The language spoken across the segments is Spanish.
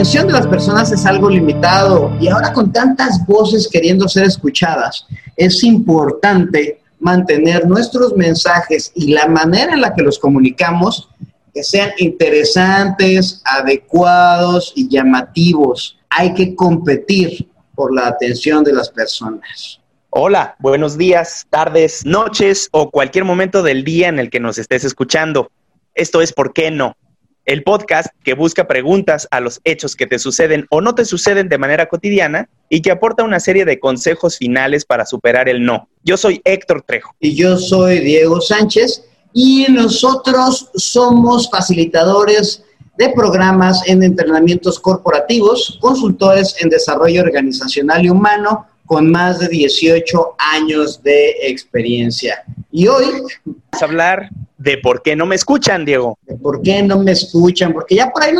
atención de las personas es algo limitado y ahora con tantas voces queriendo ser escuchadas, es importante mantener nuestros mensajes y la manera en la que los comunicamos que sean interesantes, adecuados y llamativos. Hay que competir por la atención de las personas. Hola, buenos días, tardes, noches o cualquier momento del día en el que nos estés escuchando. Esto es ¿Por qué no? El podcast que busca preguntas a los hechos que te suceden o no te suceden de manera cotidiana y que aporta una serie de consejos finales para superar el no. Yo soy Héctor Trejo. Y yo soy Diego Sánchez y nosotros somos facilitadores de programas en entrenamientos corporativos, consultores en desarrollo organizacional y humano con más de 18 años de experiencia. Y hoy vamos a hablar de por qué no me escuchan, Diego. De por qué no me escuchan, porque ya por ahí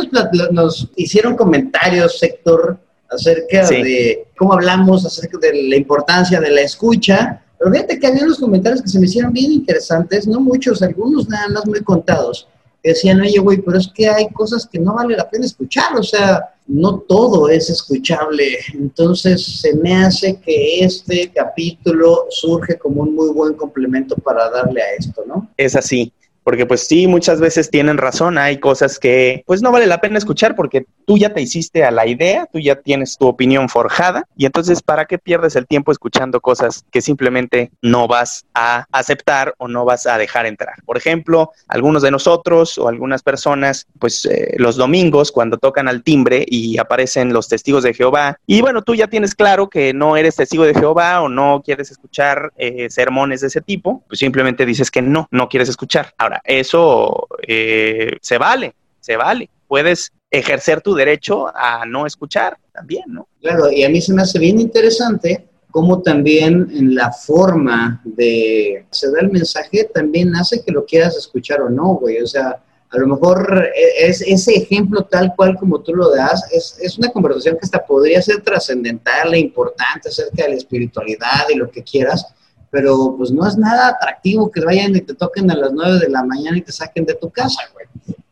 nos, hicieron comentarios, sector, acerca de cómo hablamos acerca de la importancia de la escucha. Pero fíjate que había unos comentarios que se me hicieron bien interesantes, no muchos, algunos nada más muy contados decían, oye, güey, pero es que hay cosas que no vale la pena escuchar, o sea, no todo es escuchable. Entonces, se me hace que este capítulo surge como un muy buen complemento para darle a esto, ¿no? Es así. Porque pues sí, muchas veces tienen razón, hay cosas que pues no vale la pena escuchar porque tú ya te hiciste a la idea, tú ya tienes tu opinión forjada y entonces ¿para qué pierdes el tiempo escuchando cosas que simplemente no vas a aceptar o no vas a dejar entrar? Por ejemplo, algunos de nosotros o algunas personas pues eh, los domingos cuando tocan al timbre y aparecen los testigos de Jehová y bueno, tú ya tienes claro que no eres testigo de Jehová o no quieres escuchar eh, sermones de ese tipo, pues simplemente dices que no, no quieres escuchar eso eh, se vale, se vale. Puedes ejercer tu derecho a no escuchar también, ¿no? Claro, y a mí se me hace bien interesante cómo también en la forma de se da el mensaje también hace que lo quieras escuchar o no, güey. O sea, a lo mejor e, es ese ejemplo tal cual como tú lo das, es, es una conversación que hasta podría ser trascendental e importante acerca de la espiritualidad y lo que quieras, pero pues no es nada atractivo que vayan y te toquen a las 9 de la mañana y te saquen de tu casa, güey.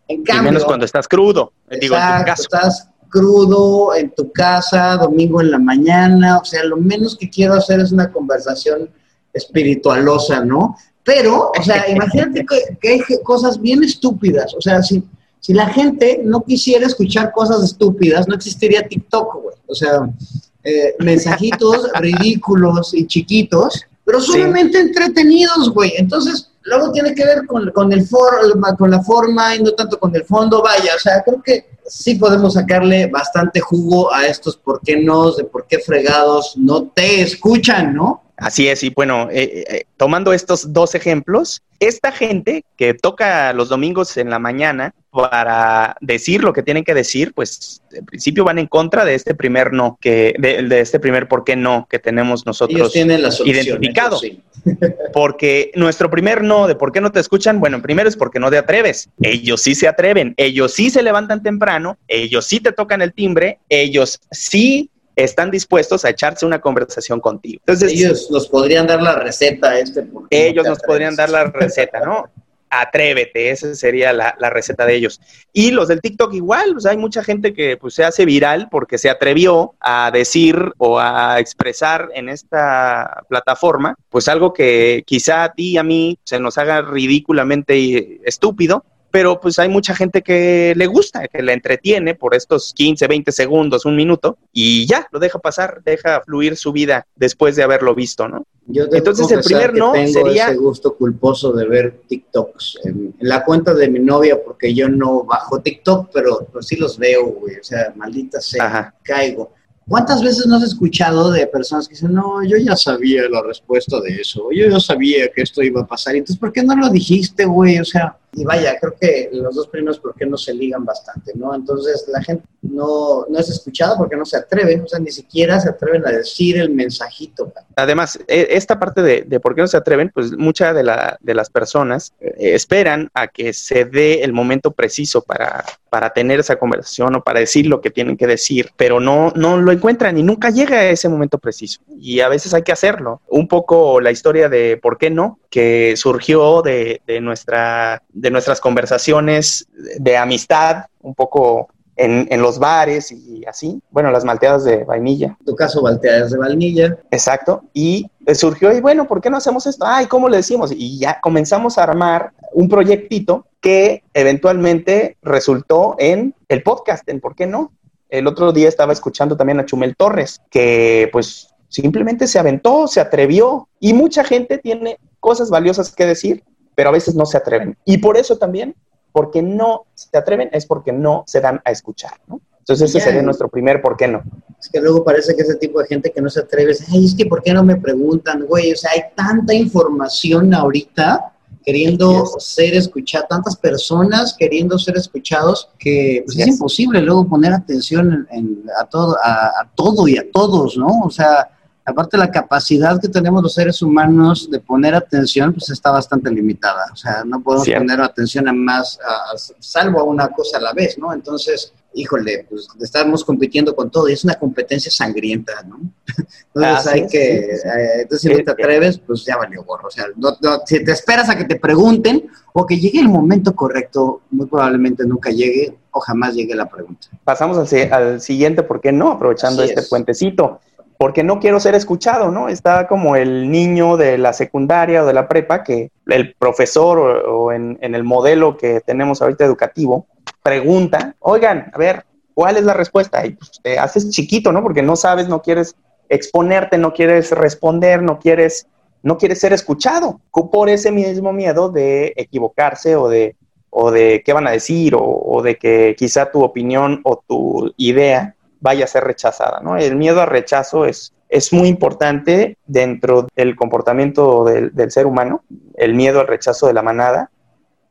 En cambio, y menos cuando estás crudo, digo, en tu casa. estás crudo en tu casa, domingo en la mañana, o sea, lo menos que quiero hacer es una conversación espiritualosa, ¿no? Pero, o sea, imagínate que, hay cosas bien estúpidas, o sea, si, si la gente no quisiera escuchar cosas estúpidas, no existiría TikTok, güey. O sea, eh, mensajitos ridículos y chiquitos pero solamente entretenidos, güey. Entonces, luego tiene que ver con, con el for, con la forma y no tanto con el fondo, vaya. O sea, creo que sí podemos sacarle bastante jugo a estos por qué no, de por qué fregados no te escuchan, ¿no? Así es, y bueno, eh, eh, tomando estos dos ejemplos, esta gente que toca los domingos en la mañana para decir lo que tienen que decir, pues en principio van en contra de este primer no, que de, este primer por qué no que tenemos nosotros identificado. Porque nuestro primer no de por qué no te escuchan, bueno, primero es porque no te atreves. Ellos sí se atreven, ellos sí se levantan temprano, ellos sí te tocan el timbre, ellos sí están dispuestos a echarse una conversación contigo. Entonces, ellos nos podrían dar la receta este. Ellos nos podrían dar la receta, ¿no? Atrévete, esa sería la, receta de ellos. Y los del TikTok igual, pues hay mucha gente que pues, se hace viral porque se atrevió a decir o a expresar en esta plataforma, pues algo que quizá a ti y a mí se nos haga ridículamente estúpido, pero pues hay mucha gente que le gusta, que le entretiene por estos 15, 20 segundos, un minuto, y ya, lo deja pasar, deja fluir su vida después de haberlo visto, ¿no? Yo Entonces el primer no tengo sería... ese gusto culposo de ver TikToks en, la cuenta de mi novia, porque yo no bajo TikTok, pero sí los veo, güey, o sea, maldita sea, caigo. ¿Cuántas veces no has escuchado de personas que dicen, no, yo ya sabía la respuesta de eso, yo ya sabía que esto iba a pasar, entonces, ¿por qué no lo dijiste, güey? O sea, y vaya, creo que los dos primeros, ¿por qué no se ligan bastante, no? Entonces, la gente no, no es escuchada porque no se atreven, o sea, ni siquiera se atreven a decir el mensajito. Además, e, esta parte de, por qué no se atreven, pues muchas de, la, de las personas eh, esperan a que se dé el momento preciso para, para tener esa conversación o para decir lo que tienen que decir, pero no, no lo encuentran y nunca llega a ese momento preciso. Y a veces hay que hacerlo. Un poco la historia de por qué no, que surgió de, de nuestra, de nuestras conversaciones de amistad, un poco en, en, los bares y así. Bueno, las malteadas de vainilla. En tu caso, malteadas de vainilla. Exacto. Y surgió, y bueno, ¿por qué no hacemos esto? Ay, ¿cómo le decimos? Y ya comenzamos a armar un proyectito que eventualmente resultó en el podcast, en ¿por qué no? El otro día estaba escuchando también a Chumel Torres, que pues simplemente se aventó, se atrevió y mucha gente tiene cosas valiosas que decir, pero a veces no se atreven. Y por eso también porque no se atreven es porque no se dan a escuchar, ¿no? Entonces ese sería nuestro primer ¿por qué no? Es que luego parece que ese tipo de gente que no se atreve es, ay, es que ¿por qué no me preguntan, güey? O sea, hay tanta información ahorita queriendo ser escuchada, tantas personas queriendo ser escuchados que pues, es imposible luego poner atención a, todo, a todo y a todos, ¿no? O sea, aparte la capacidad que tenemos los seres humanos de poner atención, pues está bastante limitada. O sea, no podemos poner atención a más, salvo a una cosa a la vez, ¿no? Entonces, híjole, pues estamos compitiendo con todo y es una competencia sangrienta, ¿no? Entonces hay que, eh, entonces si no te atreves, pues ya valió gorro. O sea, si te esperas a que te pregunten o que llegue el momento correcto, muy probablemente nunca llegue o jamás llegue la pregunta. Pasamos al, siguiente, ¿por qué no? Aprovechando este puentecito porque no quiero ser escuchado, ¿no? Está como el niño de la secundaria o de la prepa que el profesor o, en, el modelo que tenemos ahorita educativo pregunta, oigan, a ver, ¿cuál es la respuesta? Y pues te haces chiquito, ¿no? Porque no sabes, no quieres exponerte, no quieres responder, no quieres, no quieres ser escuchado por ese mismo miedo de equivocarse o de, o de qué van a decir o, o de que quizá tu opinión o tu idea vaya a ser rechazada, ¿no? El miedo al rechazo es, es muy importante dentro del comportamiento del, ser humano, el miedo al rechazo de la manada,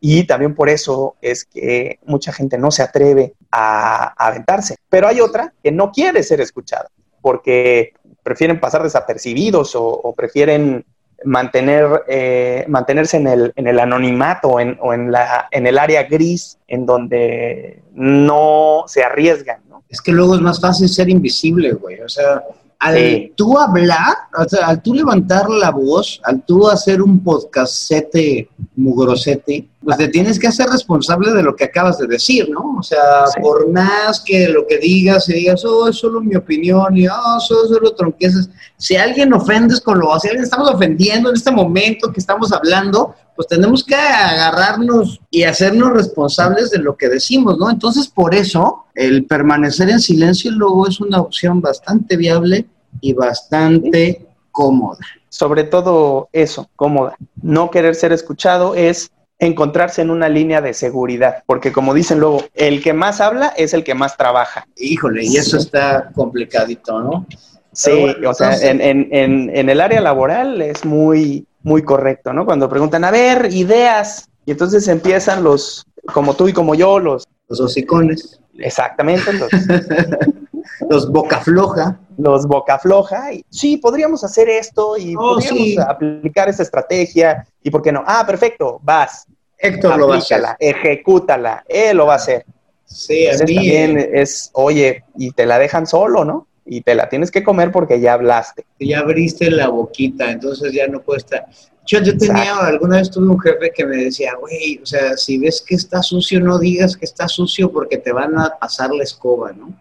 y también por eso es que mucha gente no se atreve a, aventarse. Pero hay otra que no quiere ser escuchada, porque prefieren pasar desapercibidos o, prefieren mantener, eh, mantenerse en el, en el anonimato o, en, la, en el área gris en donde no se arriesgan es que luego es más fácil ser invisible, güey. O sea, al tú hablar, o sea, al tú levantar la voz, al tú hacer un podcastete mugrosete, pues te tienes que hacer responsable de lo que acabas de decir, ¿no? O sea, por más que lo que digas y digas, oh, es solo mi opinión y oh, solo, solo tronqueces, si alguien ofendes con lo, si alguien estamos ofendiendo en este momento que estamos hablando, pues tenemos que agarrarnos y hacernos responsables de lo que decimos, ¿no? Entonces, por eso, el permanecer en silencio luego es una opción bastante viable y bastante cómoda. Sobre todo eso, cómoda. No querer ser escuchado es encontrarse en una línea de seguridad, porque como dicen luego, el que más habla es el que más trabaja. Híjole, y eso está complicadito, ¿no? Sí, o sea, en, en, en, el área laboral es muy, muy correcto, ¿no? Cuando preguntan, a ver, ideas, y entonces empiezan los, como tú y como yo, los... Los hocicones. Exactamente, los, los boca floja. Los boca floja. Y, sí, podríamos hacer esto y oh, podríamos aplicar esa estrategia. ¿Y por qué no? Ah, perfecto, vas. Héctor lo va a hacer. Ejecútala, él lo va a hacer. Sí, a también es, oye, y te la dejan solo, ¿no? Y te la tienes que comer porque ya hablaste. Ya abriste la boquita, entonces ya no puede estar. Yo, yo tenía, alguna vez tuve un jefe que me decía, güey, o sea, si ves que está sucio, no digas que está sucio porque te van a pasar la escoba, ¿no?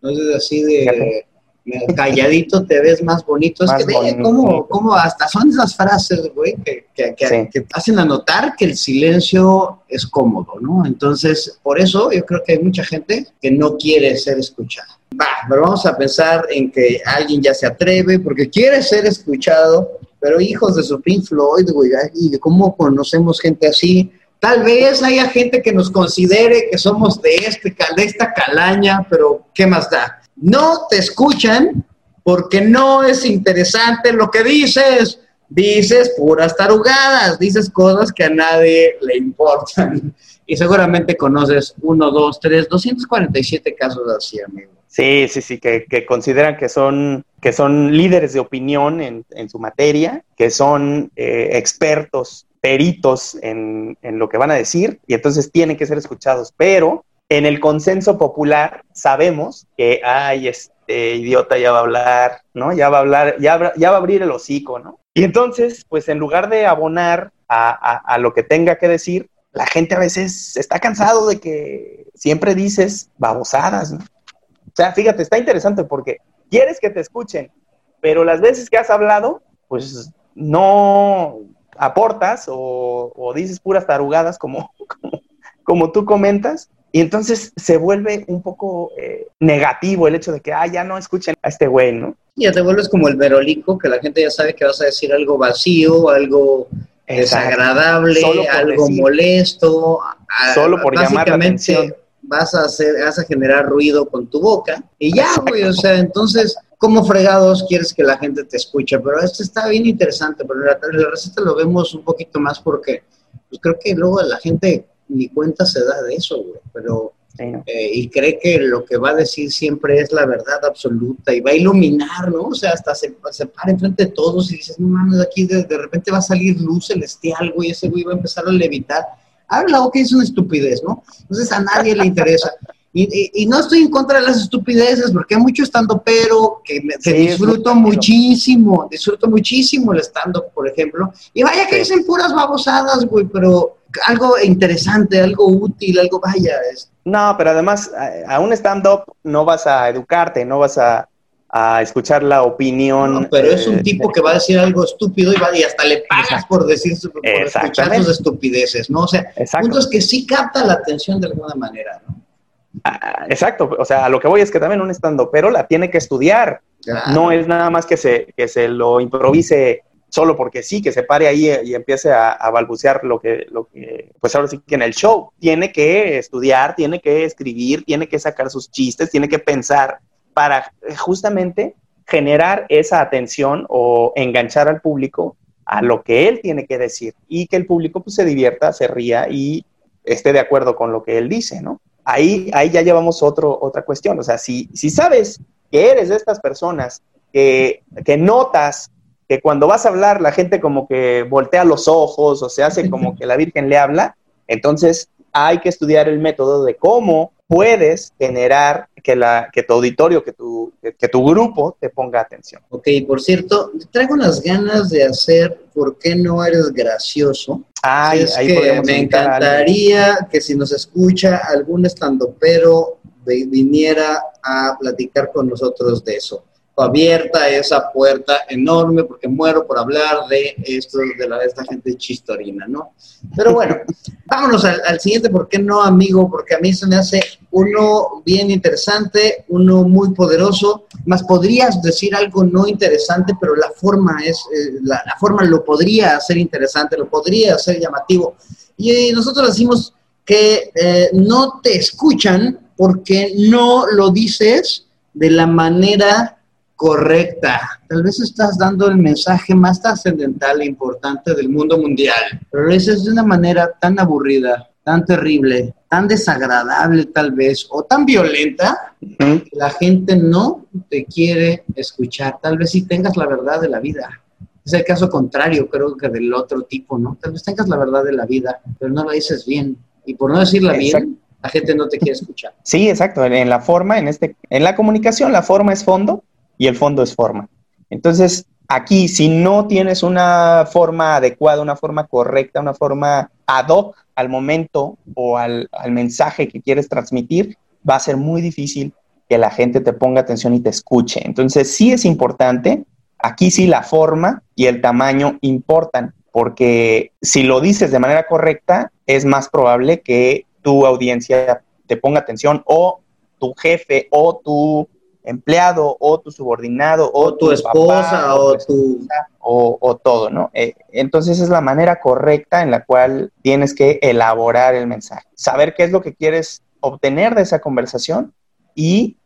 Entonces, así de calladito te ves más bonito. es que ve cómo, hasta son esas frases, güey, que, que, que, hacen anotar que el silencio es cómodo, ¿no? Entonces, por eso yo creo que hay mucha gente que no quiere ser escuchada. Va, pero vamos a pensar en que alguien ya se atreve porque quiere ser escuchado, pero hijos de su Pink Floyd, güey, y cómo conocemos gente así. Tal vez haya gente que nos considere que somos de, este, de esta calaña, pero ¿qué más da? No te escuchan porque no es interesante lo que dices. Dices puras tarugadas, dices cosas que a nadie le importan. Y seguramente conoces uno, dos, tres, 247 casos así, amigo. Sí, sí, sí, que, consideran que son, que son líderes de opinión en, su materia, que son eh, expertos, peritos en, en, lo que van a decir, y entonces tienen que ser escuchados. Pero en el consenso popular sabemos que, ay, este idiota ya va a hablar, ¿no? Ya va a hablar, ya, ya va a abrir el hocico, ¿no? Y entonces, pues en lugar de abonar a, a, lo que tenga que decir, la gente a veces está cansado de que siempre dices babosadas, ¿no? O sea, fíjate, está interesante porque quieres que te escuchen, pero las veces que has hablado, pues no aportas o, dices puras tarugadas como, como, tú comentas, y entonces se vuelve un poco eh, negativo el hecho de que, ah, ya no escuchen a este güey, ¿no? Ya te vuelves como el verolico, que la gente ya sabe que vas a decir algo vacío, algo desagradable, algo molesto. Solo por llamar la atención. Vas a, hacer, vas a generar ruido con tu boca y ya, güey, o sea, entonces cómo fregados quieres que la gente te escuche. Pero esto está bien interesante, pero la, la receta lo vemos un poquito más porque pues creo que luego la gente ni cuenta se da de eso, güey. Pero, eh, y cree que lo que va a decir siempre es la verdad absoluta y va a iluminar, ¿no? O sea, hasta se, se para enfrente de todos y dices, no mames, aquí de, de repente va a salir luz celestial, güey, ese güey va a empezar a levitar. Habla, ok, es una estupidez, ¿no? Entonces a nadie le interesa. Y, no estoy en contra de las estupideces, porque hay mucho estando pero que, me, disfruto muchísimo, disfruto muchísimo el estando, por ejemplo. Y vaya que dicen puras babosadas, güey, pero algo interesante, algo útil, algo vaya. Es... No, pero además a un stand-up no vas a educarte, no vas a, escuchar la opinión. No, pero es un eh, tipo que va a decir algo estúpido y, va, y hasta le pagas por decir por escuchar sus estupideces, ¿no? O sea, puntos que sí capta la atención de alguna manera, ¿no? Ah, exacto, o sea, a lo que voy es que también un estando, pero la tiene que estudiar. No es nada más que se, que se lo improvise solo porque sí, que se pare ahí y empiece a, balbucear lo que, lo que, pues ahora sí que en el show. Tiene que estudiar, tiene que escribir, tiene que sacar sus chistes, tiene que pensar para justamente generar esa atención o enganchar al público a lo que él tiene que decir y que el público pues se divierta, se ría y esté de acuerdo con lo que él dice, ¿no? Ahí, ahí ya llevamos otro, otra cuestión. O sea, si, si sabes que eres de estas personas que, que notas que cuando vas a hablar la gente como que voltea los ojos o se hace como que la Virgen le habla, entonces hay que estudiar el método de cómo puedes generar que, la, que tu auditorio, que tu, que, tu grupo te ponga atención. Ok, por cierto, traigo unas ganas de hacer ¿Por qué no eres gracioso? Ay, ahí que me encantaría que si nos escucha algún estandopero viniera a platicar con nosotros de eso abierta esa puerta enorme porque muero por hablar de esto, de, la, de esta gente chistorina, ¿no? Pero bueno, vámonos al, siguiente, ¿por qué no, amigo? Porque a mí se me hace uno bien interesante, uno muy poderoso, más podrías decir algo no interesante, pero la forma es, eh, la, forma lo podría hacer interesante, lo podría hacer llamativo. Y nosotros decimos que eh, no te escuchan porque no lo dices de la manera correcta. Tal vez estás dando el mensaje más trascendental e importante del mundo mundial, pero lo dices de una manera tan aburrida, tan terrible, tan desagradable tal vez, o tan violenta, que la gente no te quiere escuchar. Tal vez si tengas la verdad de la vida. Es el caso contrario, creo que del otro tipo, ¿no? Tal vez tengas la verdad de la vida, pero no la dices bien. Y por no decirla bien, la gente no te quiere escuchar. Sí, exacto. En la forma, en este, en la comunicación, la forma es fondo y el fondo es forma. Entonces, aquí, si no tienes una forma adecuada, una forma correcta, una forma ad hoc al momento o al, mensaje que quieres transmitir, va a ser muy difícil que la gente te ponga atención y te escuche. Entonces, sí es importante, aquí sí la forma y el tamaño importan, porque si lo dices de manera correcta, es más probable que tu audiencia te ponga atención o tu jefe o tu empleado o tu subordinado o, tu, esposa o, tu... O, todo, ¿no? Eh, entonces es la manera correcta en la cual tienes que elaborar el mensaje, saber qué es lo que quieres obtener de esa conversación y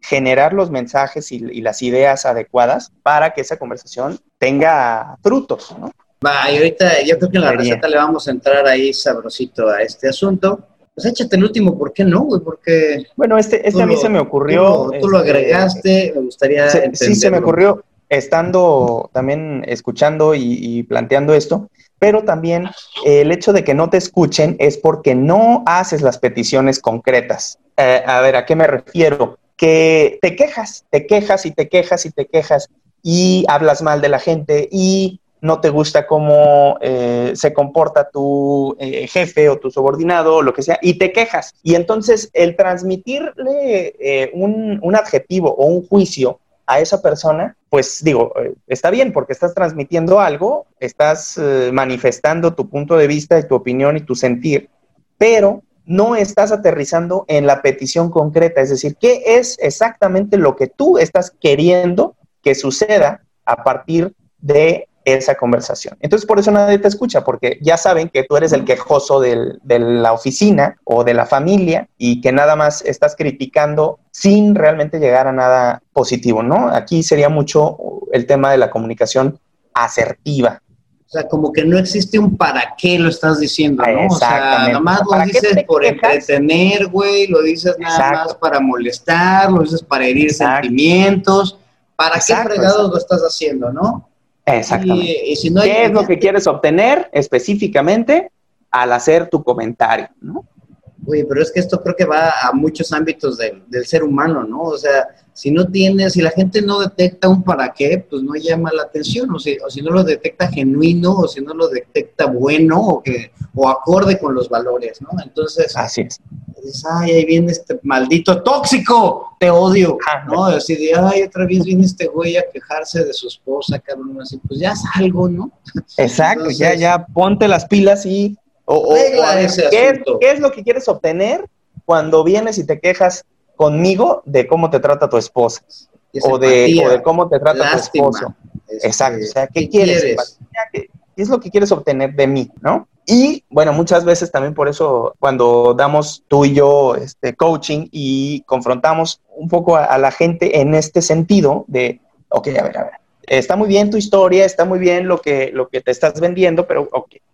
generar los mensajes y, las ideas adecuadas para que esa conversación tenga frutos, ¿no? Va, y ahorita yo creo que en la receta le vamos a entrar ahí sabrosito a este asunto. Pues échate el último, ¿por qué no, güey? Porque... Bueno, este, este a mí se me ocurrió... Tú, lo, este, agregaste, me gustaría Sí, se me ocurrió estando también escuchando y, planteando esto, pero también el hecho de que no te escuchen es porque no haces las peticiones concretas. Eh, a ver, ¿a qué me refiero? Que te quejas, te quejas y te quejas y te quejas y hablas mal de la gente y no te gusta cómo eh, se comporta tu eh, jefe o tu subordinado o lo que sea, y te quejas. Y entonces el transmitirle eh, un, un, adjetivo o un juicio a esa persona, pues digo, está bien porque estás transmitiendo algo, estás manifestando tu punto de vista y tu opinión y tu sentir, pero no estás aterrizando en la petición concreta, es decir, ¿qué es exactamente lo que tú estás queriendo que suceda a partir de esa conversación. Entonces, por eso nadie te escucha, porque ya saben que tú eres el quejoso de la oficina o de la familia y que nada más estás criticando sin realmente llegar a nada positivo, ¿no? Aquí sería mucho el tema de la comunicación asertiva. O sea, como que no existe un para qué lo estás diciendo, ¿no? O sea, nada más lo dices por entretener, güey, lo dices nada más para molestar, lo dices para herir sentimientos. ¿Para qué fregados lo estás haciendo, no? Exactamente. ¿Qué es lo que quieres obtener específicamente al hacer tu comentario? ¿no? Oye, pero es que esto creo que va a muchos ámbitos del, ser humano, ¿no? O sea, si no tienes, si la gente no detecta un para qué, pues no llama la atención, o si, o si no lo detecta genuino, o si no lo detecta bueno, o, que, o acorde con los valores, ¿no? Entonces, así es. Dices, ay, ahí viene este maldito tóxico, te odio, ¿no? Así de, ay, otra vez viene este güey a quejarse de su esposa, cabrón, así, pues ya salgo, ¿no? Exacto, ya, ya, ponte las pilas y o, ¿qué, es, lo que quieres obtener cuando vienes y te quejas conmigo de cómo te trata tu esposa? O de, cómo te trata tu esposo. Este, Exacto. O sea, ¿qué, quieres? ¿Qué, es lo que quieres obtener de mí? ¿No? Y bueno, muchas veces también por eso cuando damos tú y yo este coaching y confrontamos un poco a, a la gente en este sentido de, ok, a ver, a ver, está muy bien tu historia, está muy bien lo que, lo que te estás vendiendo, pero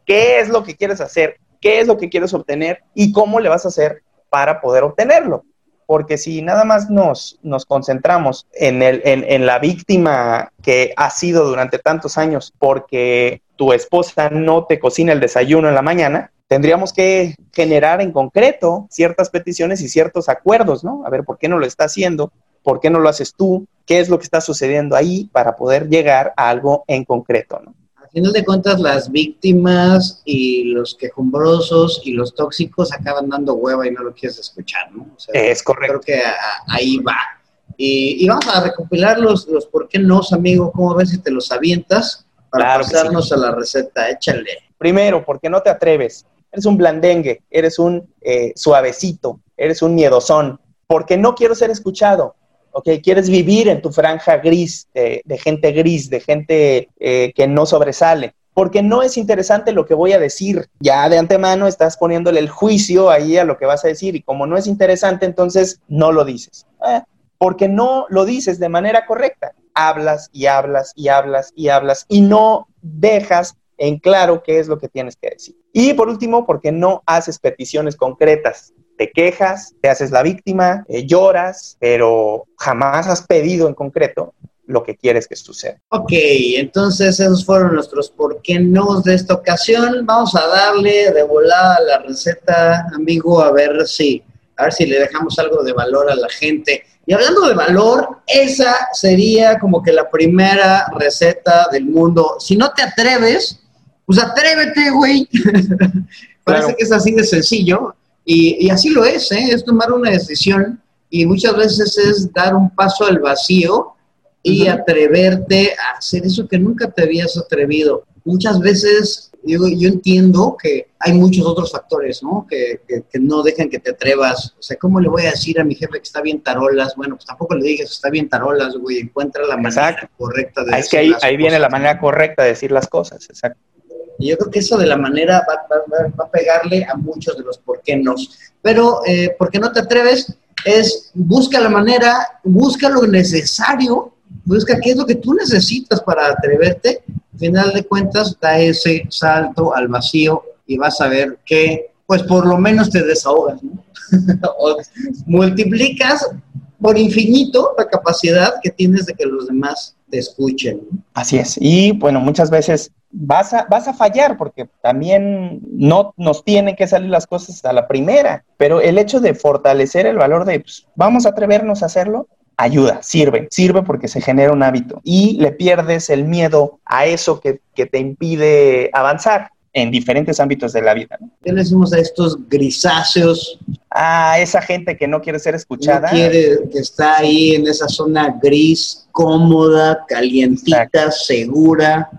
¿qué es lo que quieres hacer? ¿Qué es lo que quieres obtener? ¿Y cómo le vas a hacer para poder obtenerlo? Porque si nada más nos, nos concentramos en, el, en, en la víctima que ha sido durante tantos años porque tu esposa no te cocina el desayuno en la mañana, tendríamos que generar en concreto ciertas peticiones y ciertos acuerdos, ¿no? A ver, ¿por qué no lo está haciendo? ¿Por qué no lo haces tú? ¿Qué es lo que está sucediendo ahí para poder llegar a algo en concreto? ¿no? Al final de cuentas, las víctimas y los quejumbrosos y los tóxicos acaban dando hueva y no lo quieres escuchar, ¿no? es correcto. Creo que ahí va. Y, vamos a recopilar los, los por qué no, amigo. ¿Cómo ves si te los avientas? Para pasarnos a la receta. Échale. Primero, ¿por qué no te atreves? Eres un blandengue, eres un eh, suavecito, eres un miedosón. Porque no quiero ser escuchado. ¿Ok? Quieres vivir en tu franja gris, de, gente gris, de gente eh, que no sobresale, porque no es interesante lo que voy a decir. Ya de antemano estás poniéndole el juicio ahí a lo que vas a decir y como no es interesante, entonces no lo dices. Eh, porque no lo dices de manera correcta. Hablas y hablas y hablas y hablas y no dejas en claro qué es lo que tienes que decir. Y por último, porque no haces peticiones concretas te quejas, te haces la víctima, eh, lloras, pero jamás has pedido en concreto lo que quieres que suceda. Ok, entonces esos fueron nuestros por qué no de esta ocasión. Vamos a darle de volada la receta, amigo, a ver si, a ver si le dejamos algo de valor a la gente. Y hablando de valor, esa sería como que la primera receta del mundo. Si no te atreves, pues atrévete, güey. Parece que es así de sencillo. Y, así lo es, ¿eh? es tomar una decisión y muchas veces es dar un paso al vacío y atreverte a hacer eso que nunca te habías atrevido. Muchas veces yo, yo entiendo que hay muchos otros factores, ¿no? Que, que, no dejan que te atrevas. O sea, ¿cómo le voy a decir a mi jefe que está bien tarolas? Bueno, pues tampoco le digas está bien tarolas, güey. Encuentra la manera correcta de ah, Es que ahí, ahí viene la manera correcta de decir las cosas, exacto. Y yo creo que eso de la manera va, a pegarle a muchos de los por qué no. Pero, eh, ¿por qué no te atreves? Es busca la manera, busca lo necesario, busca qué es lo que tú necesitas para atreverte. Al final de cuentas, da ese salto al vacío y vas a ver que, pues por lo menos te desahogas, ¿no? o multiplicas por infinito la capacidad que tienes de que los demás te escuchen. Así es. Y bueno, muchas veces vas a, vas a fallar porque también no nos tienen que salir las cosas a la primera, pero el hecho de fortalecer el valor de, pues, vamos a atrevernos a hacerlo, ayuda, sirve, sirve porque se genera un hábito y le pierdes el miedo a eso que, que te impide avanzar en diferentes ámbitos de la vida. ¿Qué le decimos a estos grisáceos? A esa gente que no quiere ser escuchada. No quiere, que está ahí en esa zona gris, cómoda, calientita, Exacto. segura.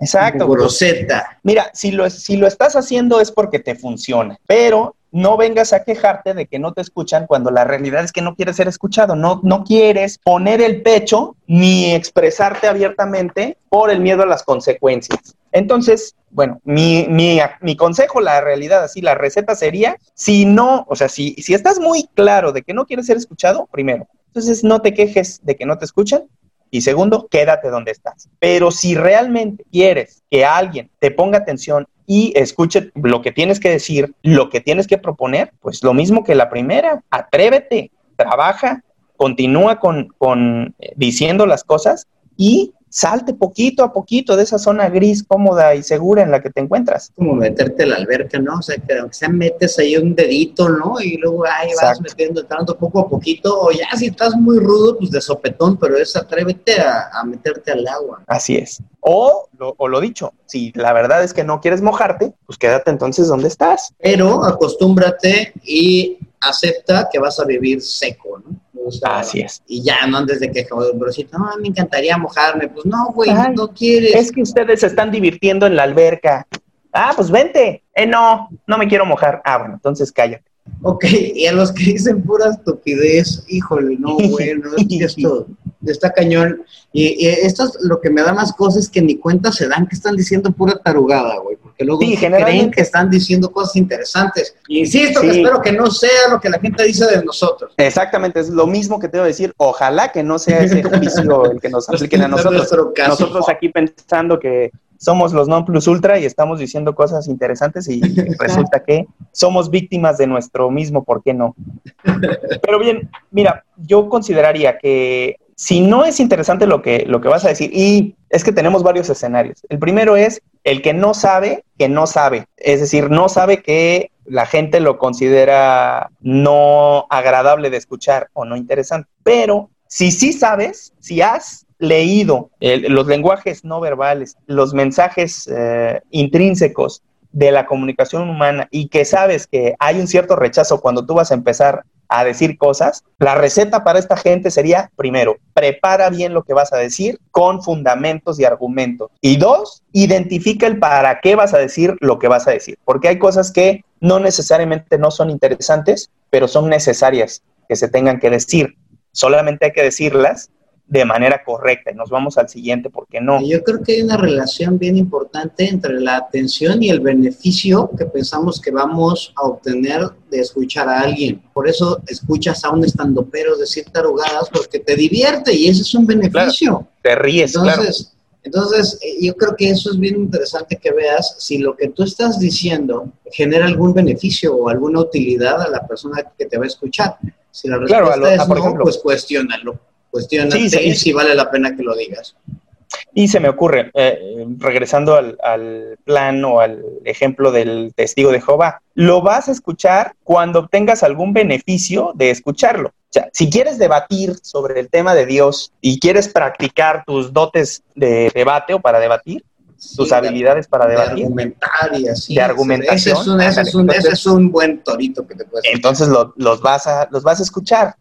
Exacto. Groseta. Mira, si lo, si lo estás haciendo es porque te funciona, pero no vengas a quejarte de que no te escuchan cuando la realidad es que no quieres ser escuchado, no, no quieres poner el pecho ni expresarte abiertamente por el miedo a las consecuencias. Entonces, bueno, mi, mi, consejo, la realidad, así, la receta sería, si no, o sea, si, si estás muy claro de que no quieres ser escuchado, primero, entonces no te quejes de que no te escuchan, y segundo, quédate donde estás. Pero si realmente quieres que alguien te ponga atención y escuche lo que tienes que decir, lo que tienes que proponer, pues lo mismo que la primera, atrévete, trabaja, continúa con, con diciendo las cosas y salte poquito a poquito de esa zona gris, cómoda y segura en la que te encuentras. Como meterte a la alberca, ¿no? O sea, que aunque sea metes ahí un dedito, ¿no? Y luego ahí vas Exacto. metiendo tanto poco a poquito, o ya si estás muy rudo, pues de sopetón, pero es atrévete a, a meterte al agua. Así es. O lo, o lo, dicho, si la verdad es que no quieres mojarte, pues quédate entonces donde estás. Pero acostúmbrate y acepta que vas a vivir seco, ¿no? O sea, Así es. Y ya no andes de que, brosito, no, me encantaría mojarme. Pues no, güey, no quieres. Es que ustedes se están divirtiendo en la alberca. Ah, pues vente. Eh, no, no me quiero mojar. Ah, bueno, entonces cállate. Ok, y a los que dicen pura estupidez, híjole, no, bueno, es que esto está cañón. Y, y, esto es lo que me da más cosas que ni cuenta se dan que están diciendo pura tarugada, güey, porque luego sí, creen que están diciendo cosas interesantes. Insisto sí. que espero que no sea lo que la gente dice de nosotros. Exactamente, es lo mismo que te voy a decir. Ojalá que no sea ese juicio el que nos apliquen a nosotros. Nosotros aquí pensando que somos los non plus ultra y estamos diciendo cosas interesantes y resulta que somos víctimas de nuestro mismo, ¿por qué no? Pero bien, mira, yo consideraría que si no es interesante lo que, lo que vas a decir, y es que tenemos varios escenarios. El primero es el que no sabe que no sabe, es decir, no sabe que la gente lo considera no agradable de escuchar o no interesante. Pero si sí sabes, si has leído los lenguajes no verbales, los mensajes eh, intrínsecos de la comunicación humana y que sabes que hay un cierto rechazo cuando tú vas a empezar a decir cosas, la receta para esta gente sería, primero, prepara bien lo que vas a decir con fundamentos y argumentos. Y dos, identifica el para qué vas a decir lo que vas a decir, porque hay cosas que no necesariamente no son interesantes, pero son necesarias que se tengan que decir. Solamente hay que decirlas de manera correcta. Y nos vamos al siguiente, ¿por qué no? Yo creo que hay una relación bien importante entre la atención y el beneficio que pensamos que vamos a obtener de escuchar a alguien. Por eso escuchas a un estandopero decir tarugadas porque te divierte y ese es un beneficio. Claro, te ríes, entonces, claro. Entonces, yo creo que eso es bien interesante que veas si lo que tú estás diciendo genera algún beneficio o alguna utilidad a la persona que te va a escuchar. Si la respuesta claro, lo, es a, por no, ejemplo, pues cuestiónalo cuestionate sí, y si vale la pena que lo digas. Y se me ocurre, eh, regresando al, al, plan o al ejemplo del testigo de Jehová, lo vas a escuchar cuando obtengas algún beneficio de escucharlo. O sea, si quieres debatir sobre el tema de Dios y quieres practicar tus dotes de debate o para debatir, sí, tus habilidades para de debatir. argumentar y así. De argumentación. Ese es un, ese es un, ese es un buen torito que te puedes Entonces lo, los, vas a, los vas a escuchar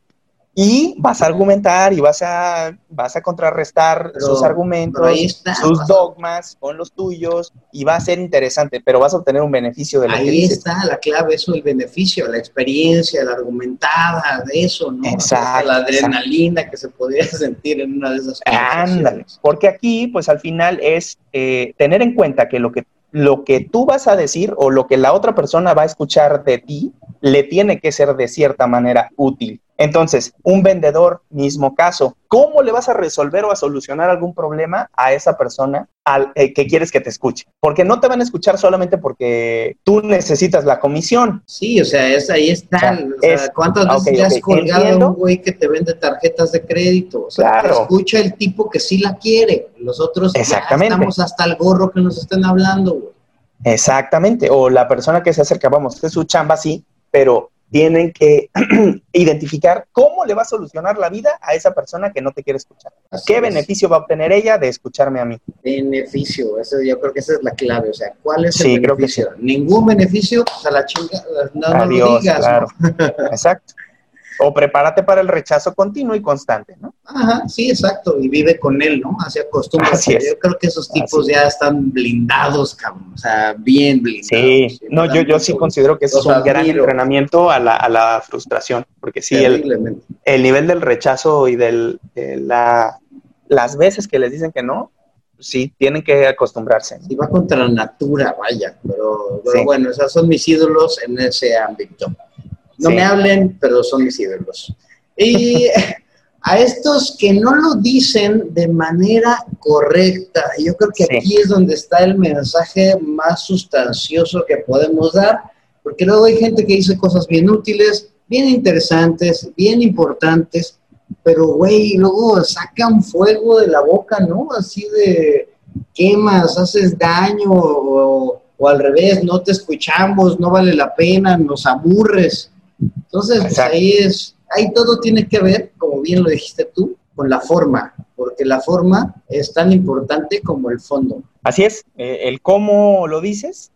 y vas a argumentar y vas a, vas a contrarrestar Pero- sus argumentos, está, sus dogmas con los tuyos y va a ser interesante, pero vas a obtener un beneficio de lo que Ahí dices. está la clave, eso, el beneficio, la experiencia, la argumentada de eso, ¿no? Exacto, La adrenalina que se podría sentir en una de esas Ándale, conversaciones. porque aquí, pues al final es eh, tener en cuenta que lo que lo que tú vas a decir o lo que la otra persona va a escuchar de ti le tiene que ser de cierta manera útil. Entonces, un vendedor, mismo caso, ¿cómo le vas a resolver o a solucionar algún problema a esa persona al, eh, que quieres que te escuche? Porque no te van a escuchar solamente porque tú necesitas la comisión. Sí, o sea, es, ahí está. O sea, o sea, es- ¿Cuántas ah, veces ya has colgado a un güey que te vende tarjetas de crédito? O sea, Claro. escucha el tipo que sí la quiere. Los otros ya Exactamente. estamos hasta el gorro que nos estén hablando, güey. Exactamente. O la persona que se acerca, vamos, es su chamba, sí, pero tienen que identificar cómo le va a solucionar la vida a esa persona que no te quiere escuchar. ¿Qué beneficio va a obtener ella de escucharme a mí? Beneficio, eso, yo creo que esa es la clave. O sea, ¿cuál es el beneficio? Ningún beneficio, pues a la chinga, no, lo digas. Claro. Exacto o prepárate para el rechazo continuo y constante, ¿no? Ajá, sí, exacto, y vive con él, ¿no? Así acostumbra. Yo creo que esos tipos ya están blindados, cabrón, o sea, bien blindados. Sí, no, yo, yo sí considero que eso es un gran entrenamiento a la, a la frustración, porque sí, el, el, nivel del rechazo y del, de la, las veces que les dicen que no, sí, tienen que acostumbrarse. Sí, va contra la natura, vaya, pero, pero bueno, esos son mis ídolos en ese ámbito. No me hablen, pero son mis ídolos. Y a estos que no lo dicen de manera correcta, yo creo que aquí es donde está el mensaje más sustancioso que podemos dar, porque luego hay gente que dice cosas bien útiles, bien interesantes, bien importantes, pero güey, luego sacan fuego de la boca, ¿no? Así de quemas, haces daño o, o al revés, no te escuchamos, no vale la pena, nos aburres. Entonces, pues, ahí es, ahí todo tiene que ver, como bien lo dijiste tú, con la forma, porque la forma es tan importante como el fondo. Así es, eh, el cómo lo dices,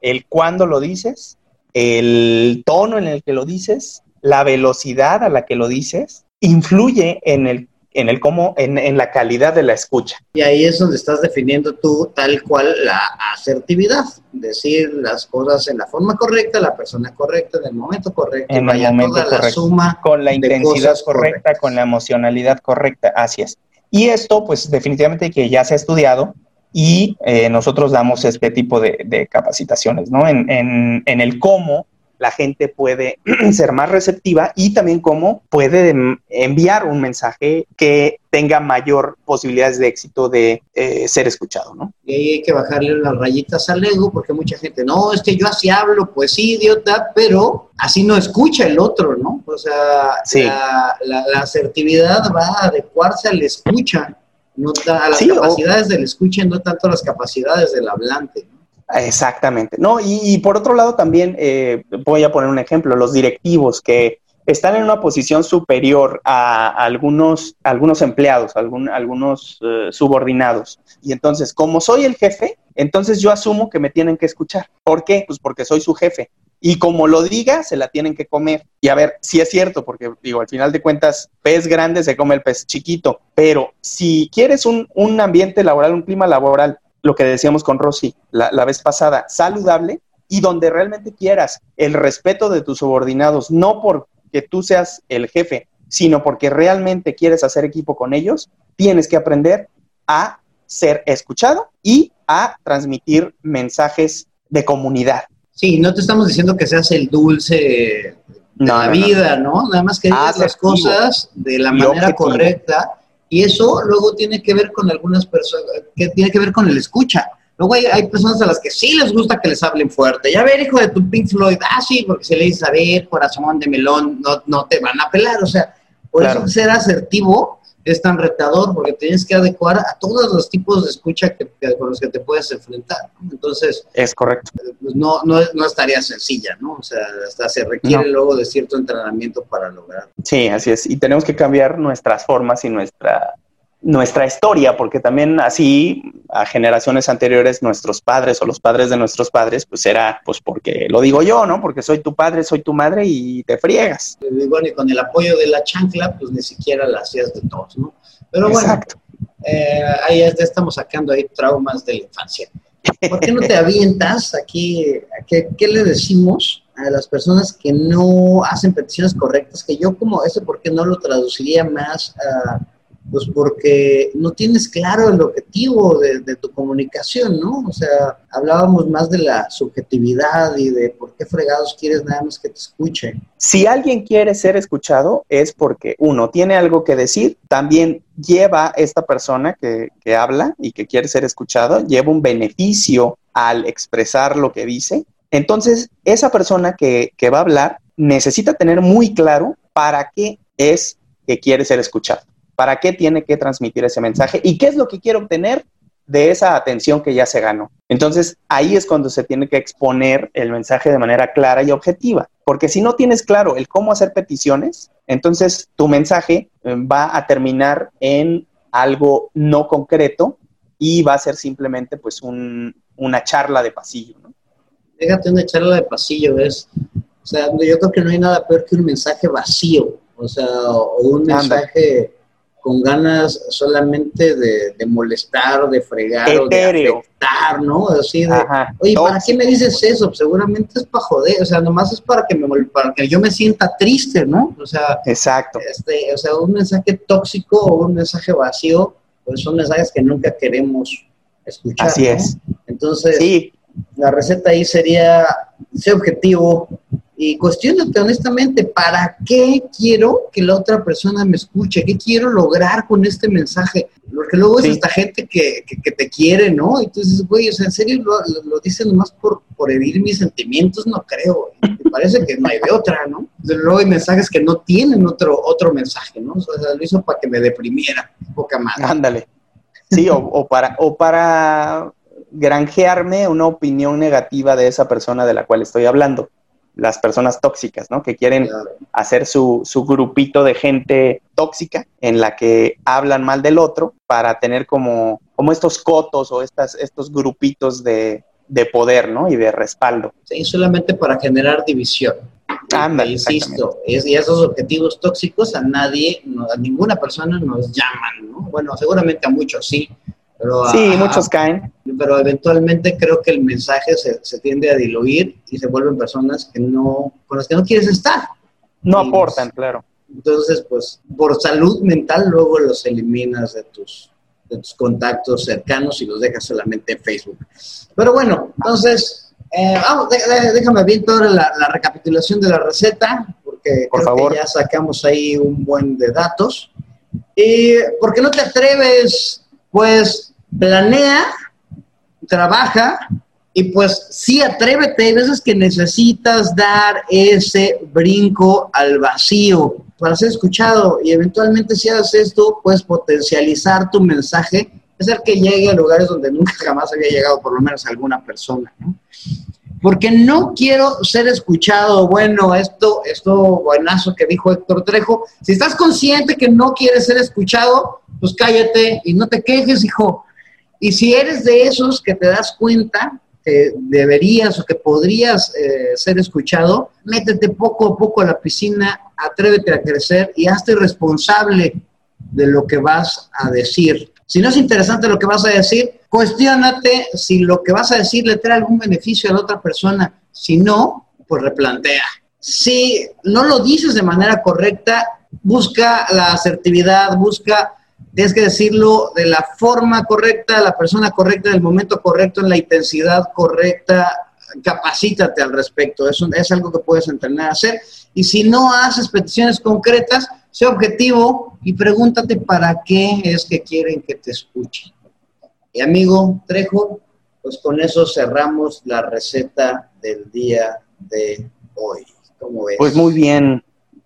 el cuándo lo dices, el tono en el que lo dices, la velocidad a la que lo dices, influye en el en el cómo, en, en, la calidad de la escucha. Y ahí es donde estás definiendo tú tal cual la asertividad, decir las cosas en la forma correcta, la persona correcta, en el momento correcto, en el momento correcto, suma con la intensidad correcta, con la emocionalidad correcta, así es. Y esto, pues definitivamente que ya se ha estudiado y eh, nosotros damos este tipo de, de capacitaciones, ¿no? En, en, en el cómo la gente puede ser más receptiva y también cómo puede enviar un mensaje que tenga mayor posibilidades de éxito de eh, ser escuchado, ¿no? Y ahí hay que bajarle las rayitas al ego porque mucha gente, no, es que yo así hablo, pues sí, idiota, pero así no escucha el otro, ¿no? O sea, la, asertividad va a adecuarse al escucha, no a las capacidades del escucha, no tanto a las capacidades del hablante, ¿no? Exactamente. No, y, por otro lado también eh, voy a poner un ejemplo, los directivos que están en una posición superior a algunos, algunos empleados, algunos eh, subordinados. Y entonces, como soy el jefe, entonces yo asumo que me tienen que escuchar. ¿Por qué? Pues porque soy su jefe. Y como lo diga, se la tienen que comer. Y a ver, si es cierto, porque digo, al final de cuentas, pez grande se come el pez chiquito. Pero si quieres un, un ambiente laboral, un clima laboral lo que decíamos con Rosy la, vez pasada, saludable y donde realmente quieras el respeto de tus subordinados, no porque tú seas el jefe, sino porque realmente quieres hacer equipo con ellos, tienes que aprender a ser escuchado y a transmitir mensajes de comunidad. Sí, no te estamos diciendo que seas el dulce de la vida, no, Nada más que digas las cosas de la manera correcta y eso luego tiene que ver con algunas personas, que tiene que ver con el escucha. Luego hay, hay, personas a las que sí les gusta que les hablen fuerte. Ya ver, hijo de tu Pink Floyd, ah, sí, porque si le dices, a ver, corazón de melón, no, no te van a pelar. O sea, por eso ser asertivo es tan retador porque tienes que adecuar a todos los tipos de escucha que, con los que te puedes enfrentar. Entonces, es correcto. Pues no, no, no estaría sencilla, ¿no? O sea, hasta se requiere luego de cierto entrenamiento para lograrlo. Sí, así es. Y tenemos que cambiar nuestras formas y nuestra nuestra historia, porque también así a generaciones anteriores nuestros padres o los padres de nuestros padres, pues era, pues porque lo digo yo, ¿no? Porque soy tu padre, soy tu madre y te friegas. Y bueno, y con el apoyo de la chancla, pues ni siquiera la hacías de todos, ¿no? Pero bueno, eh, ahí ya estamos sacando ahí traumas de la infancia. ¿Por qué no te avientas aquí? ¿Qué, qué le decimos a las personas que no hacen peticiones correctas? Que yo como ese, ¿por qué no lo traduciría más a pues porque no tienes claro el objetivo de, tu comunicación, ¿no? O sea, hablábamos más de la subjetividad y de por qué fregados quieres nada más que te escuchen. Si alguien quiere ser escuchado es porque, uno, tiene algo que decir, también lleva esta persona que, que habla y que quiere ser escuchado, lleva un beneficio al expresar lo que dice. Entonces, esa persona que, que va a hablar necesita tener muy claro para qué es que quiere ser escuchado. ¿Para qué tiene que transmitir ese mensaje? ¿Y qué es lo que quiere obtener de esa atención que ya se ganó. Entonces, ahí es cuando se tiene que exponer el mensaje de manera clara y objetiva, porque si no tienes claro el cómo hacer peticiones, entonces tu mensaje eh, va a terminar en algo no concreto y va a ser simplemente pues una charla de pasillo. ¿no? Déjate una charla de pasillo, es, o sea, yo creo que no hay nada peor que un mensaje vacío, o sea, o un mensaje con ganas solamente de, molestar, de fregar, o de afectar, ¿no? Así de, oye, ¿para qué me dices eso? Pues seguramente es para joder, o sea, nomás es para que, me, para que yo me sienta triste, ¿no? O sea, Exacto. Este, o sea, un mensaje tóxico o un mensaje vacío, pues son mensajes que nunca queremos escuchar. Así es. Entonces, sí. la receta ahí sería, ser objetivo, y cuestionate honestamente, ¿para qué quiero que la otra persona me escuche? ¿Qué quiero lograr con este mensaje? Porque luego es esta gente que, que, te quiere, ¿no? Entonces, güey, o sea, en serio lo, lo, dicen nomás por, por herir mis sentimientos, no creo. Me parece que no hay de otra, ¿no? luego hay mensajes que no tienen otro, otro mensaje, ¿no? O sea, lo hizo para que me deprimiera, poca más. Ándale. Sí, o, o, para, o para granjearme una opinión negativa de esa persona de la cual estoy hablando las personas tóxicas, ¿no? Que quieren hacer su, su, grupito de gente tóxica en la que hablan mal del otro para tener como, como estos cotos o estas, estos grupitos de, de poder, ¿no? Y de respaldo. Sí, solamente para generar división. Ándale, insisto, es, y esos objetivos tóxicos a nadie, a ninguna persona nos llaman, ¿no? Bueno, seguramente a muchos sí, sí, muchos caen. Pero eventualmente creo que el mensaje se, se, tiende a diluir y se vuelven personas que no, con las que no quieres estar. No aportan, claro. Entonces, pues, por salud mental, luego los eliminas de tus, de tus contactos cercanos y los dejas solamente en Facebook. Pero bueno, entonces, eh, vamos, déjame bien toda la, la, recapitulación de la receta, porque por creo favor. que ya sacamos ahí un buen de datos. ¿Y por qué no te atreves, pues, planea, trabaja y pues sí, atrévete. Hay veces que necesitas dar ese brinco al vacío para ser escuchado y eventualmente si haces esto, puedes potencializar tu mensaje, hacer que llegue a lugares donde nunca jamás había llegado por lo menos alguna persona. ¿no? Porque no quiero ser escuchado. Bueno, esto, esto buenazo que dijo Héctor Trejo. Si estás consciente que no quieres ser escuchado, pues cállate y no te quejes, hijo y si eres de esos que te das cuenta que deberías o que podrías eh, ser escuchado, métete poco a poco a la piscina, atrévete a crecer y hazte responsable de lo que vas a decir. Si no es interesante lo que vas a decir, cuestionate si lo que vas a decir le trae algún beneficio a la otra persona. Si no, pues replantea. Si no lo dices de manera correcta, busca la asertividad, busca tienes que decirlo de la forma correcta, la persona correcta, en el momento correcto, en la intensidad correcta, capacítate al respecto, es algo que puedes entrenar a hacer. Y si no haces peticiones concretas, sé objetivo y pregúntate para qué es que quieren que te escuchen. Y amigo Trejo, pues con eso cerramos la receta del día de hoy. ¿Cómo ves? Pues muy bien,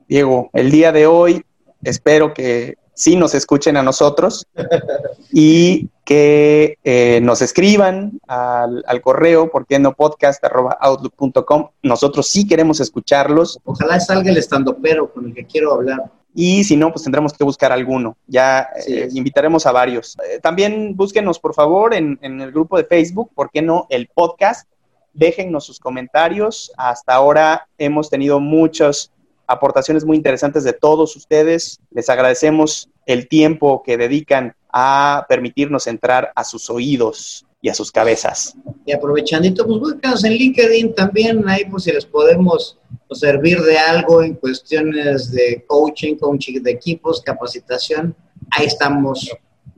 Diego. El día de hoy espero que sí nos escuchen a nosotros y que eh, nos escriban al, correo, por qué no podcast.outlook.com. Nosotros sí queremos escucharlos. Ojalá salga el estando pero con el que quiero hablar. Y si no, pues tendremos que buscar alguno. Ya eh, invitaremos a varios. Eh, también búsquenos, por favor, en, en el grupo de Facebook, ¿por qué no? El podcast. Déjennos sus comentarios. Hasta ahora hemos tenido muchos aportaciones muy interesantes de todos ustedes. Les agradecemos el tiempo que dedican a permitirnos entrar a sus oídos y a sus cabezas. Y aprovechandito, pues búscanos en LinkedIn también, ahí pues si les podemos pues, servir de algo en cuestiones de coaching, coaching de equipos, capacitación, ahí estamos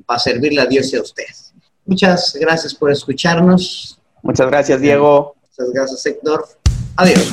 para servirle a Dios y a ustedes. Muchas gracias por escucharnos. Muchas gracias, Diego. Muchas gracias, Héctor. Adiós.